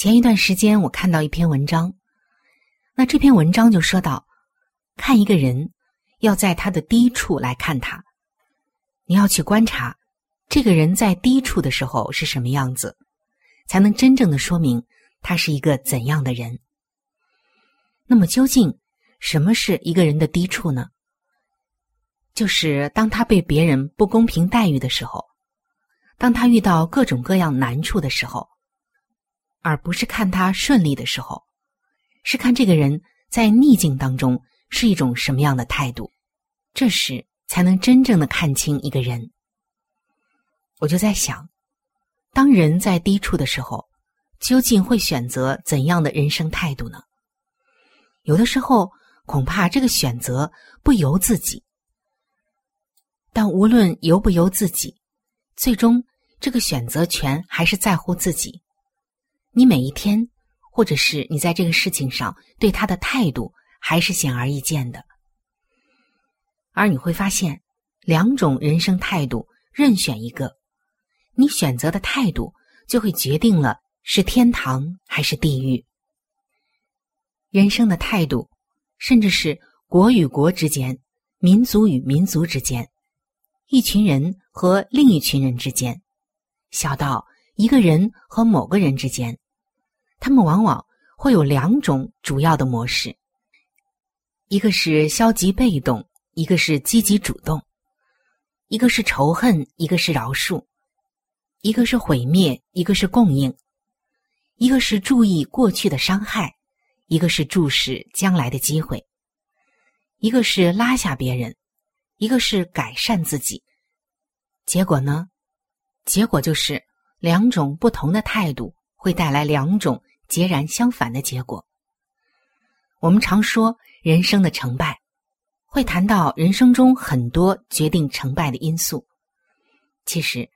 前一段时间，我看到一篇文章，那这篇文章就说到，看一个人。要在他的低处来看他，你要去观察这个人在低处的时候是什么样子，才能真正的说明他是一个怎样的人。那么，究竟什么是一个人的低处呢？就是当他被别人不公平待遇的时候，当他遇到各种各样难处的时候，而不是看他顺利的时候，是看这个人在逆境当中。是一种什么样的态度？这时才能真正的看清一个人。我就在想，当人在低处的时候，究竟会选择怎样的人生态度呢？有的时候，恐怕这个选择不由自己。但无论由不由自己，最终这个选择权还是在乎自己。你每一天，或者是你在这个事情上对他的态度。还是显而易见的，而你会发现，两种人生态度任选一个，你选择的态度就会决定了是天堂还是地狱。人生的态度，甚至是国与国之间、民族与民族之间、一群人和另一群人之间，小到一个人和某个人之间，他们往往会有两种主要的模式。一个是消极被动，一个是积极主动；一个是仇恨，一个是饶恕；一个是毁灭，一个是供应；一个是注意过去的伤害，一个是注视将来的机会；一个是拉下别人，一个是改善自己。结果呢？结果就是两种不同的态度会带来两种截然相反的结果。我们常说。人生的成败，会谈到人生中很多决定成败的因素。其实，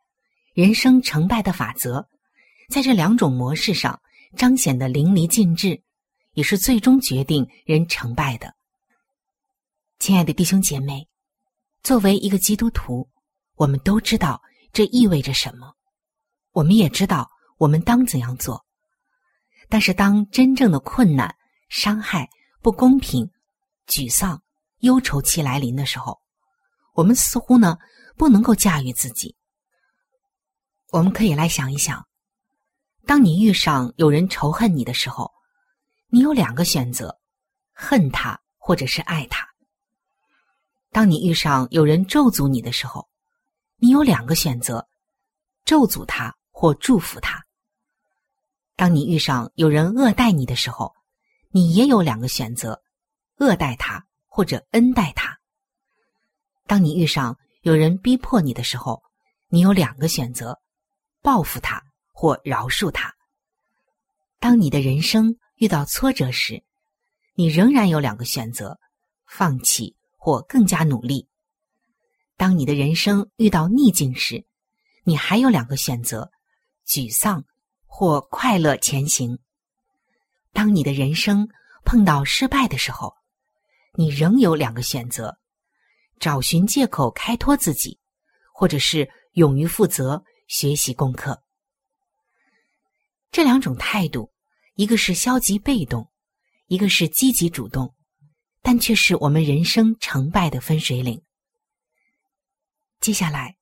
人生成败的法则，在这两种模式上彰显的淋漓尽致，也是最终决定人成败的。亲爱的弟兄姐妹，作为一个基督徒，我们都知道这意味着什么，我们也知道我们当怎样做。但是，当真正的困难、伤害、不公平，沮丧、忧愁期来临的时候，我们似乎呢不能够驾驭自己。我们可以来想一想：当你遇上有人仇恨你的时候，你有两个选择，恨他或者是爱他；当你遇上有人咒诅你的时候，你有两个选择，咒诅他或祝福他；当你遇上有人恶待你的时候，你也有两个选择。恶待他或者恩待他。当你遇上有人逼迫你的时候，你有两个选择：报复他或饶恕他。当你的人生遇到挫折时，你仍然有两个选择：放弃或更加努力。当你的人生遇到逆境时，你还有两个选择：沮丧或快乐前行。当你的人生碰到失败的时候，你仍有两个选择：找寻借口开脱自己，或者是勇于负责、学习功课。这两种态度，一个是消极被动，一个是积极主动，但却是我们人生成败的分水岭。接下来，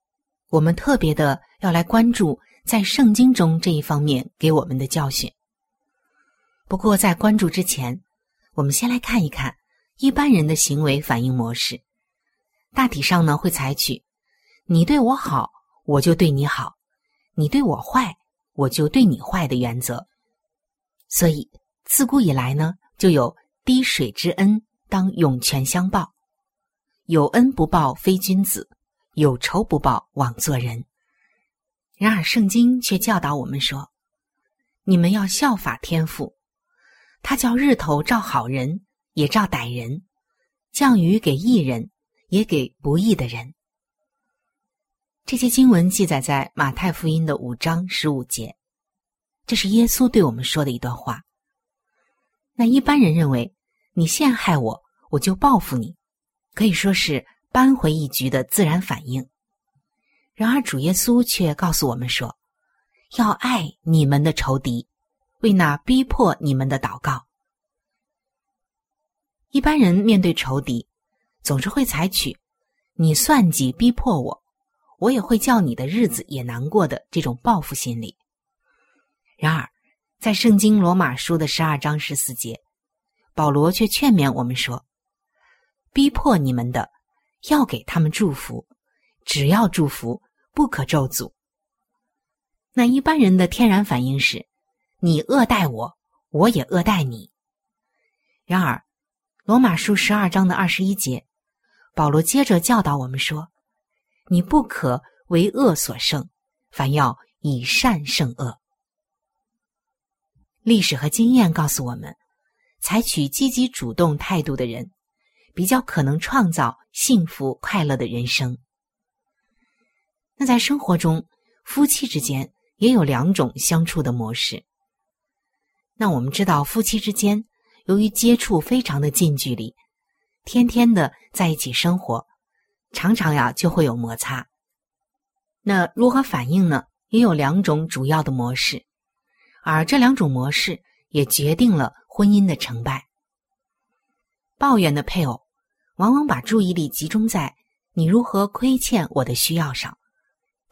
我们特别的要来关注在圣经中这一方面给我们的教训。不过，在关注之前，我们先来看一看一般人的行为反应模式。大体上呢，会采取“你对我好，我就对你好；你对我坏。”我就对你坏的原则，所以自古以来呢，就有滴水之恩当涌泉相报，有恩不报非君子，有仇不报枉做人。然而圣经却教导我们说，你们要效法天父，他叫日头照好人也照歹人，降雨给义人也给不义的人。这些经文记载在马太福音的五章十五节，这是耶稣对我们说的一段话。那一般人认为，你陷害我，我就报复你，可以说是扳回一局的自然反应。然而主耶稣却告诉我们说，要爱你们的仇敌，为那逼迫你们的祷告。一般人面对仇敌，总是会采取你算计逼迫我。我也会叫你的日子也难过的这种报复心理。然而，在圣经罗马书的十二章十四节，保罗却劝勉我们说：“逼迫你们的，要给他们祝福，只要祝福，不可咒诅。”那一般人的天然反应是：你恶待我，我也恶待你。然而，罗马书十二章的二十一节，保罗接着教导我们说。你不可为恶所胜，反要以善胜恶。历史和经验告诉我们，采取积极主动态度的人，比较可能创造幸福快乐的人生。那在生活中，夫妻之间也有两种相处的模式。那我们知道，夫妻之间由于接触非常的近距离，天天的在一起生活。常常呀就会有摩擦，那如何反应呢？也有两种主要的模式，而这两种模式也决定了婚姻的成败。抱怨的配偶往往把注意力集中在你如何亏欠我的需要上，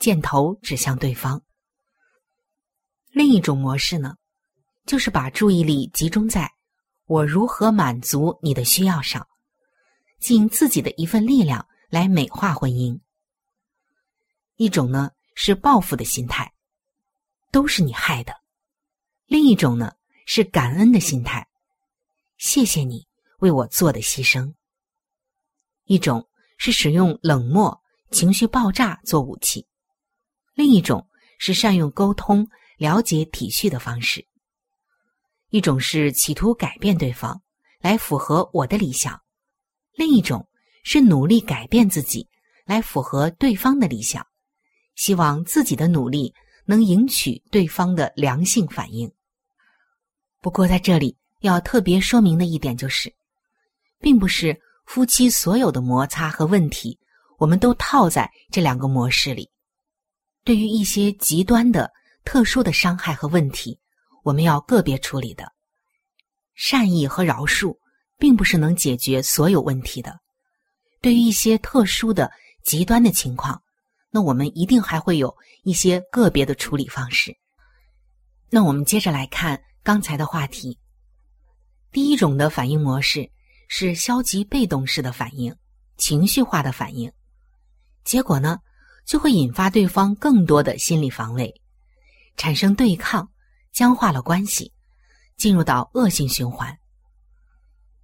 箭头指向对方。另一种模式呢，就是把注意力集中在我如何满足你的需要上，尽自己的一份力量。来美化婚姻。一种呢是报复的心态，都是你害的；另一种呢是感恩的心态，谢谢你为我做的牺牲。一种是使用冷漠、情绪爆炸做武器，另一种是善用沟通、了解、体恤的方式。一种是企图改变对方来符合我的理想，另一种。是努力改变自己，来符合对方的理想，希望自己的努力能赢取对方的良性反应。不过，在这里要特别说明的一点就是，并不是夫妻所有的摩擦和问题，我们都套在这两个模式里。对于一些极端的、特殊的伤害和问题，我们要个别处理的。善意和饶恕，并不是能解决所有问题的。对于一些特殊的、极端的情况，那我们一定还会有一些个别的处理方式。那我们接着来看刚才的话题。第一种的反应模式是消极被动式的反应，情绪化的反应，结果呢就会引发对方更多的心理防卫，产生对抗，僵化了关系，进入到恶性循环。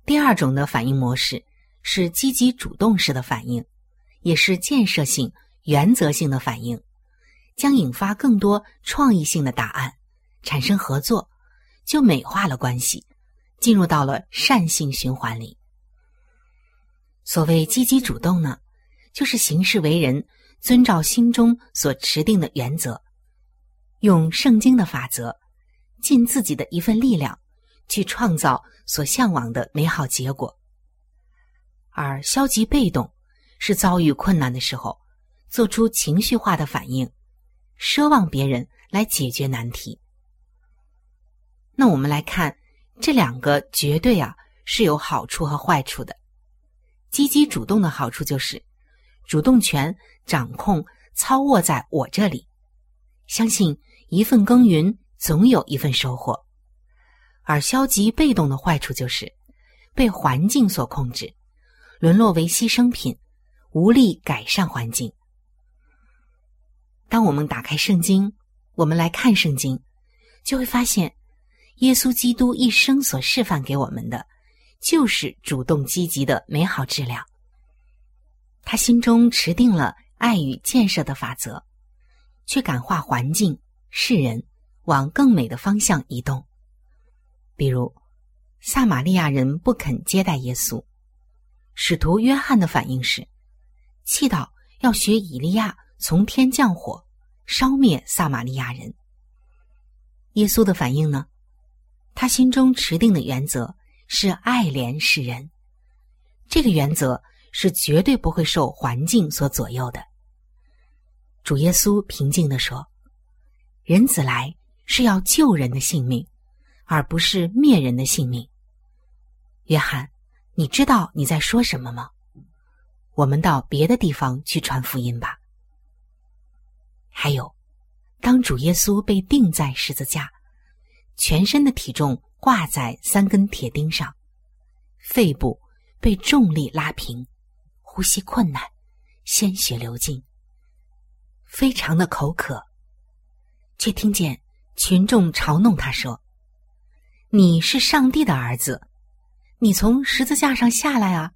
第二种的反应模式。是积极主动式的反应，也是建设性、原则性的反应，将引发更多创意性的答案，产生合作，就美化了关系，进入到了善性循环里。所谓积极主动呢，就是行事为人遵照心中所持定的原则，用圣经的法则尽自己的一份力量，去创造所向往的美好结果。而消极被动是遭遇困难的时候，做出情绪化的反应，奢望别人来解决难题。那我们来看这两个，绝对啊是有好处和坏处的。积极主动的好处就是，主动权掌控操握在我这里，相信一份耕耘总有一份收获。而消极被动的坏处就是，被环境所控制。沦落为牺牲品，无力改善环境。当我们打开圣经，我们来看圣经，就会发现，耶稣基督一生所示范给我们的，就是主动积极的美好质量。他心中持定了爱与建设的法则，去感化环境、世人，往更美的方向移动。比如，撒玛利亚人不肯接待耶稣。使徒约翰的反应是，气到要学以利亚从天降火，烧灭撒玛利亚人。耶稣的反应呢？他心中持定的原则是爱怜世人，这个原则是绝对不会受环境所左右的。主耶稣平静的说：“人子来是要救人的性命，而不是灭人的性命。”约翰。你知道你在说什么吗？我们到别的地方去传福音吧。还有，当主耶稣被钉在十字架，全身的体重挂在三根铁钉上，肺部被重力拉平，呼吸困难，鲜血流尽，非常的口渴，却听见群众嘲弄他说：“你是上帝的儿子。”你从十字架上下来啊，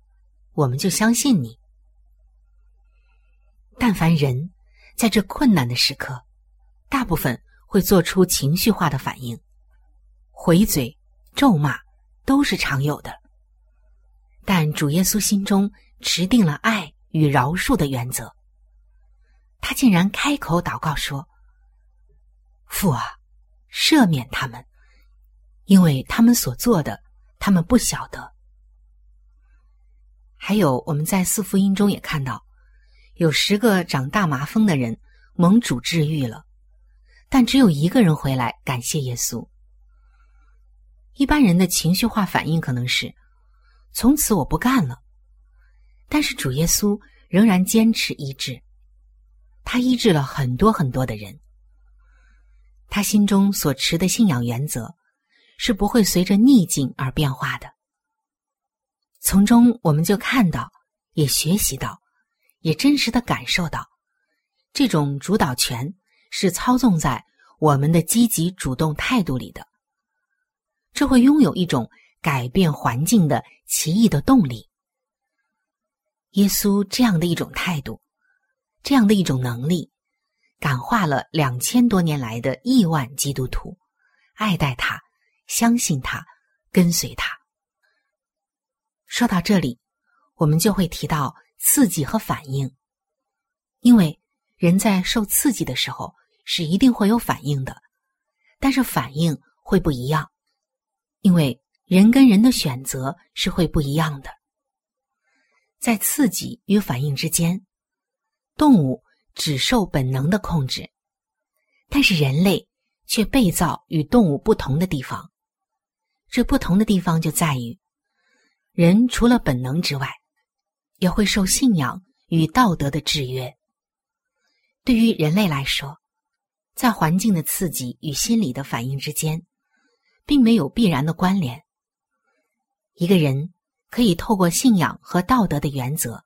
我们就相信你。但凡人在这困难的时刻，大部分会做出情绪化的反应，回嘴、咒骂都是常有的。但主耶稣心中持定了爱与饶恕的原则，他竟然开口祷告说：“父啊，赦免他们，因为他们所做的。”他们不晓得。还有，我们在四福音中也看到，有十个长大麻风的人蒙主治愈了，但只有一个人回来感谢耶稣。一般人的情绪化反应可能是：从此我不干了。但是主耶稣仍然坚持医治，他医治了很多很多的人。他心中所持的信仰原则。是不会随着逆境而变化的。从中，我们就看到，也学习到，也真实的感受到，这种主导权是操纵在我们的积极主动态度里的。这会拥有一种改变环境的奇异的动力。耶稣这样的一种态度，这样的一种能力，感化了两千多年来的亿万基督徒，爱戴他。相信他，跟随他。说到这里，我们就会提到刺激和反应，因为人在受刺激的时候是一定会有反应的，但是反应会不一样，因为人跟人的选择是会不一样的。在刺激与反应之间，动物只受本能的控制，但是人类却被造与动物不同的地方。这不同的地方就在于，人除了本能之外，也会受信仰与道德的制约。对于人类来说，在环境的刺激与心理的反应之间，并没有必然的关联。一个人可以透过信仰和道德的原则，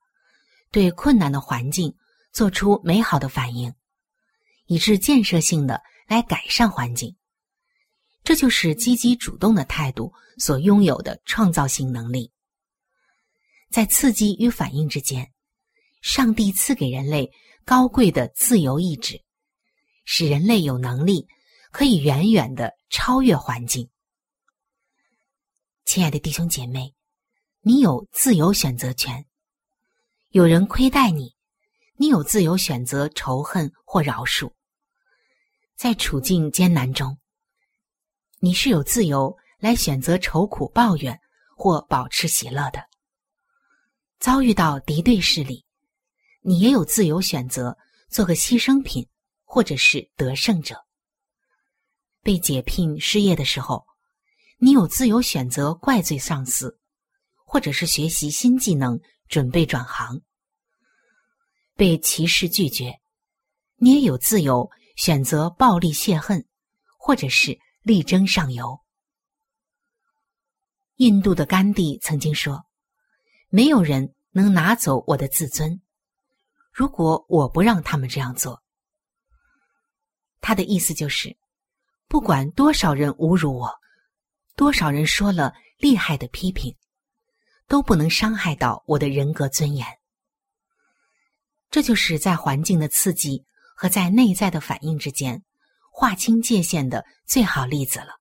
对困难的环境做出美好的反应，以致建设性的来改善环境。这就是积极主动的态度所拥有的创造性能力。在刺激与反应之间，上帝赐给人类高贵的自由意志，使人类有能力可以远远的超越环境。亲爱的弟兄姐妹，你有自由选择权。有人亏待你，你有自由选择仇恨或饶恕。在处境艰难中。你是有自由来选择愁苦抱怨或保持喜乐的。遭遇到敌对势力，你也有自由选择做个牺牲品，或者是得胜者。被解聘失业的时候，你有自由选择怪罪上司，或者是学习新技能，准备转行。被歧视拒绝，你也有自由选择暴力泄恨，或者是力争上游。印度的甘地曾经说：“没有人能拿走我的自尊，如果我不让他们这样做。”他的意思就是，不管多少人侮辱我，多少人说了厉害的批评，都不能伤害到我的人格尊严。这就是在环境的刺激和在内在的反应之间划清界限的最好例子了。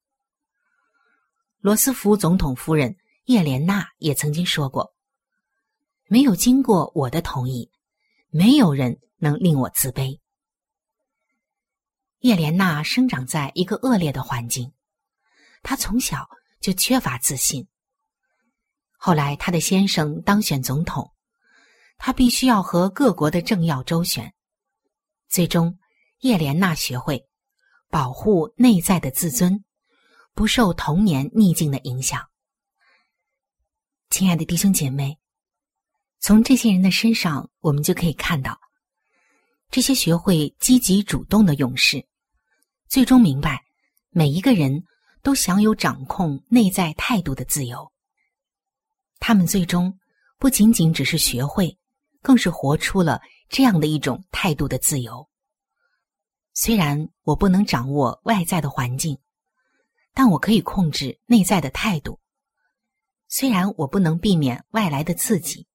罗斯福总统夫人叶莲娜也曾经说过：“没有经过我的同意，没有人能令我自卑。”叶莲娜生长在一个恶劣的环境，她从小就缺乏自信。后来，她的先生当选总统。他必须要和各国的政要周旋，最终叶莲娜学会保护内在的自尊，不受童年逆境的影响。亲爱的弟兄姐妹，从这些人的身上，我们就可以看到，这些学会积极主动的勇士，最终明白每一个人都享有掌控内在态度的自由。他们最终不仅仅只是学会。更是活出了这样的一种态度的自由。虽然我不能掌握外在的环境，但我可以控制内在的态度；虽然我不能避免外来的刺激，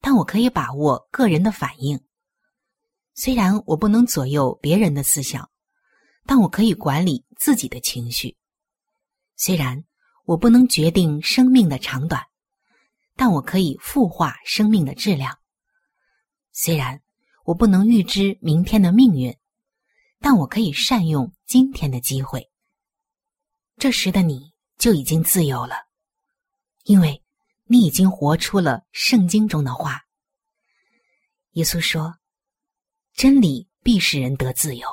但我可以把握个人的反应；虽然我不能左右别人的思想，但我可以管理自己的情绪；虽然我不能决定生命的长短，但我可以孵化生命的质量。虽然我不能预知明天的命运，但我可以善用今天的机会。这时的你就已经自由了，因为你已经活出了圣经中的话。耶稣说：“真理必使人得自由。”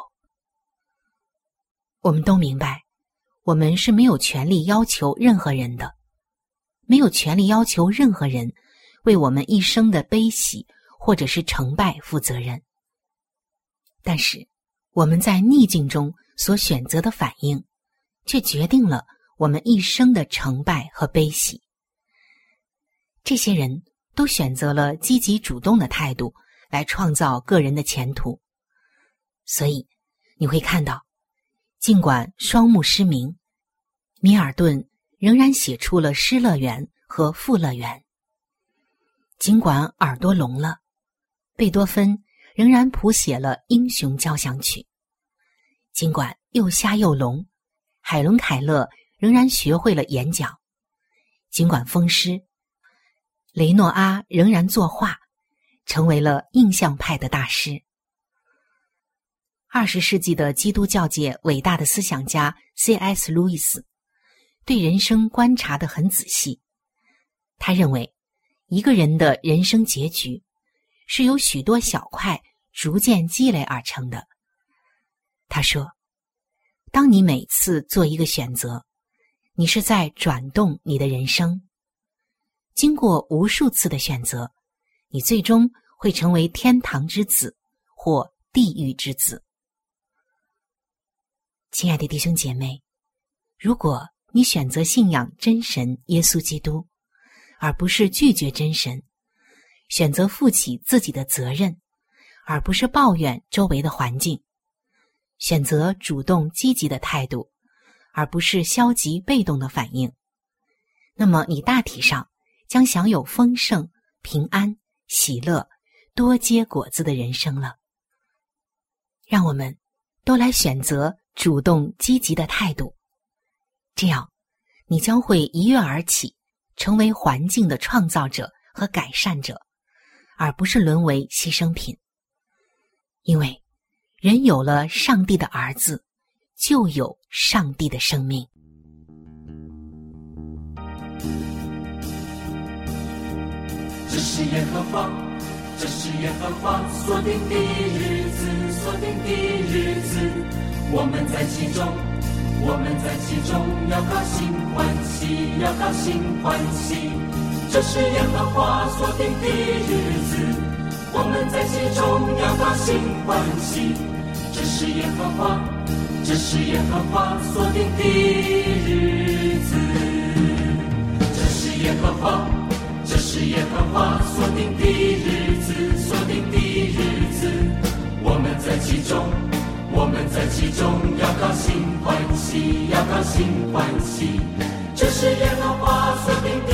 我们都明白，我们是没有权利要求任何人的，没有权利要求任何人为我们一生的悲喜。或者是成败负责任，但是我们在逆境中所选择的反应，却决定了我们一生的成败和悲喜。这些人都选择了积极主动的态度来创造个人的前途，所以你会看到，尽管双目失明，米尔顿仍然写出了《失乐园》和《富乐园》；尽管耳朵聋了。贝多芬仍然谱写了《英雄交响曲》，尽管又瞎又聋，海伦·凯勒仍然学会了演讲；尽管风湿，雷诺阿仍然作画，成为了印象派的大师。二十世纪的基督教界伟大的思想家 C.S. 路易斯对人生观察的很仔细，他认为一个人的人生结局。是由许多小块逐渐积累而成的。他说：“当你每次做一个选择，你是在转动你的人生。经过无数次的选择，你最终会成为天堂之子或地狱之子。”亲爱的弟兄姐妹，如果你选择信仰真神耶稣基督，而不是拒绝真神。选择负起自己的责任，而不是抱怨周围的环境；选择主动积极的态度，而不是消极被动的反应。那么，你大体上将享有丰盛、平安、喜乐、多结果子的人生了。让我们都来选择主动积极的态度，这样你将会一跃而起成为环境的创造者和改善者而不是沦为牺牲品。因为人有了上帝的儿子就有上帝的生命。这是耶和华这是耶和华锁定的日子锁定的日子我们在其中我们在其中要高兴欢喜，要高兴欢喜。这是耶和华所定的日子，我们在其中要高兴欢喜。这是耶和华，这是耶和华所定的日子，这是耶和华，这是耶和华所定的日子，所定的日子，我们在其中，我们在其中要高兴欢喜，要高兴欢喜。这是耶和华所定的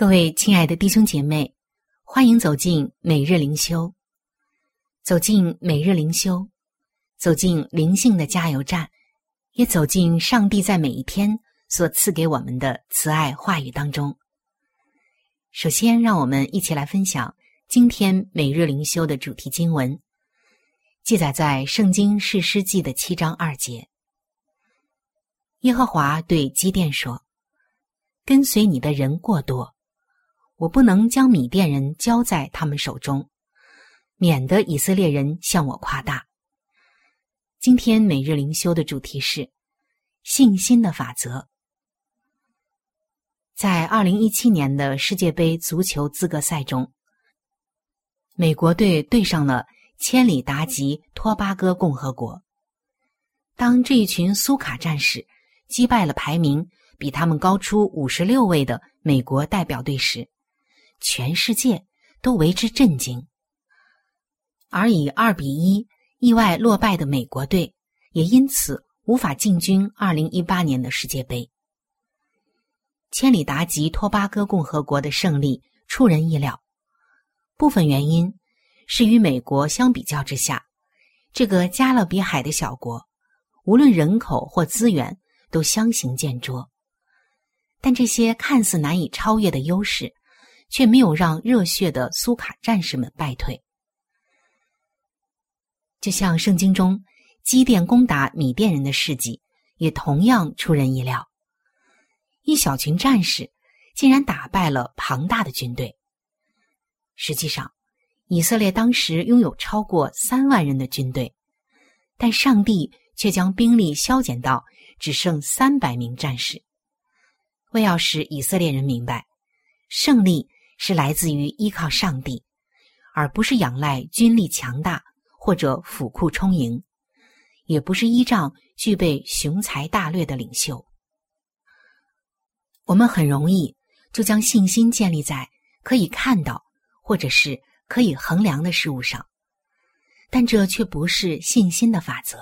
各位亲爱的弟兄姐妹，欢迎走进每日灵修。走进每日灵修，走进灵性的加油站，也走进上帝在每一天所赐给我们的慈爱话语当中。首先，让我们一起来分享今天每日灵修的主题经文，记载在《圣经士师记》的七章二节。耶和华对基甸说：“跟随你的人过多。”我不能将米甸人交在他们手中，免得以色列人向我夸大。今天每日灵修的主题是信心的法则。在二零一七年的世界杯足球资格赛中，美国队对上了千里达及托巴哥共和国。当这一群苏卡战士击败了排名比他们高出五十六位的美国代表队时，全世界都为之震惊，而以二比一意外落败的美国队也因此无法进军二零一八年的世界杯。千里达及托巴哥共和国的胜利出人意料，部分原因是与美国相比较之下，这个加勒比海的小国，无论人口或资源都相形见拙。但这些看似难以超越的优势，却没有让热血的苏卡战士们败退。就像圣经中基甸攻打米甸人的事迹，也同样出人意料。一小群战士竟然打败了庞大的军队。实际上，以色列当时拥有超过三万人的军队，但上帝却将兵力削减到只剩三百名战士，为要使以色列人明白，胜利是来自于依靠上帝，而不是仰赖军力强大或者府库充盈，也不是依仗具备雄才大略的领袖。我们很容易就将信心建立在可以看到。或者是可以衡量的事物上，但这却不是信心的法则。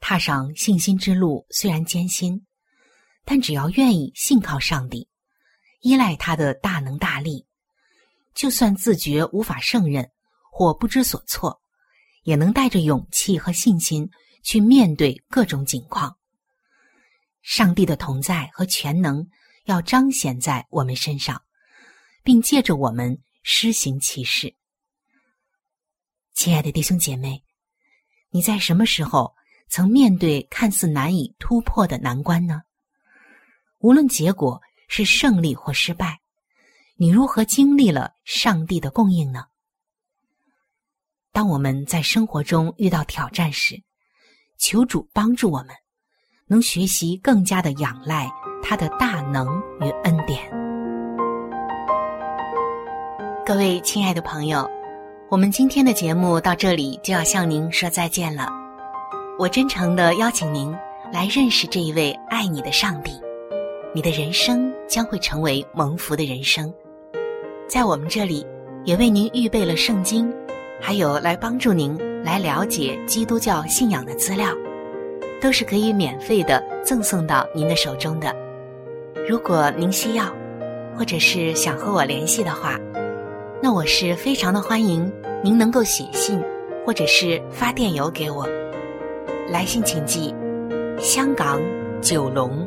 踏上信心之路虽然艰辛，但只要愿意信靠上帝，依赖他的大能大力，就算自觉无法胜任或不知所措，也能带着勇气和信心去面对各种境况。上帝的同在和全能要彰显在我们身上。并借着我们施行其事。亲爱的弟兄姐妹，你在什么时候曾面对看似难以突破的难关呢？无论结果是胜利或失败，你如何经历了上帝的供应呢？当我们在生活中遇到挑战时，求主帮助我们，能学习更加的仰赖他的大能与恩典。各位亲爱的朋友，我们今天的节目到这里就要向您说再见了。我真诚的邀请您来认识这一位爱你的上帝，你的人生将会成为蒙福的人生。在我们这里，也为您预备了圣经，还有来帮助您来了解基督教信仰的资料，都是可以免费的赠送到您的手中的。如果您需要，或者是想和我联系的话。那我是非常的欢迎您能够写信，或者是发电邮给我。来信请寄：香港九龙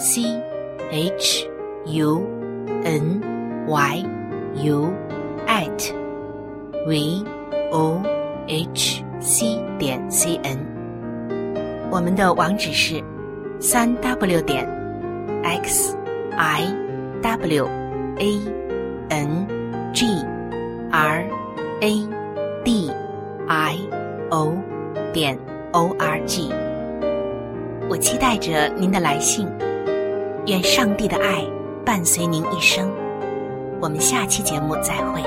c h u n y u at v o h c 点 c n。我们的网址是三 w 点 x i w a。n g r a d i o 点 o r g，我期待着您的来信，愿上帝的爱伴随您一生。我们下期节目再会。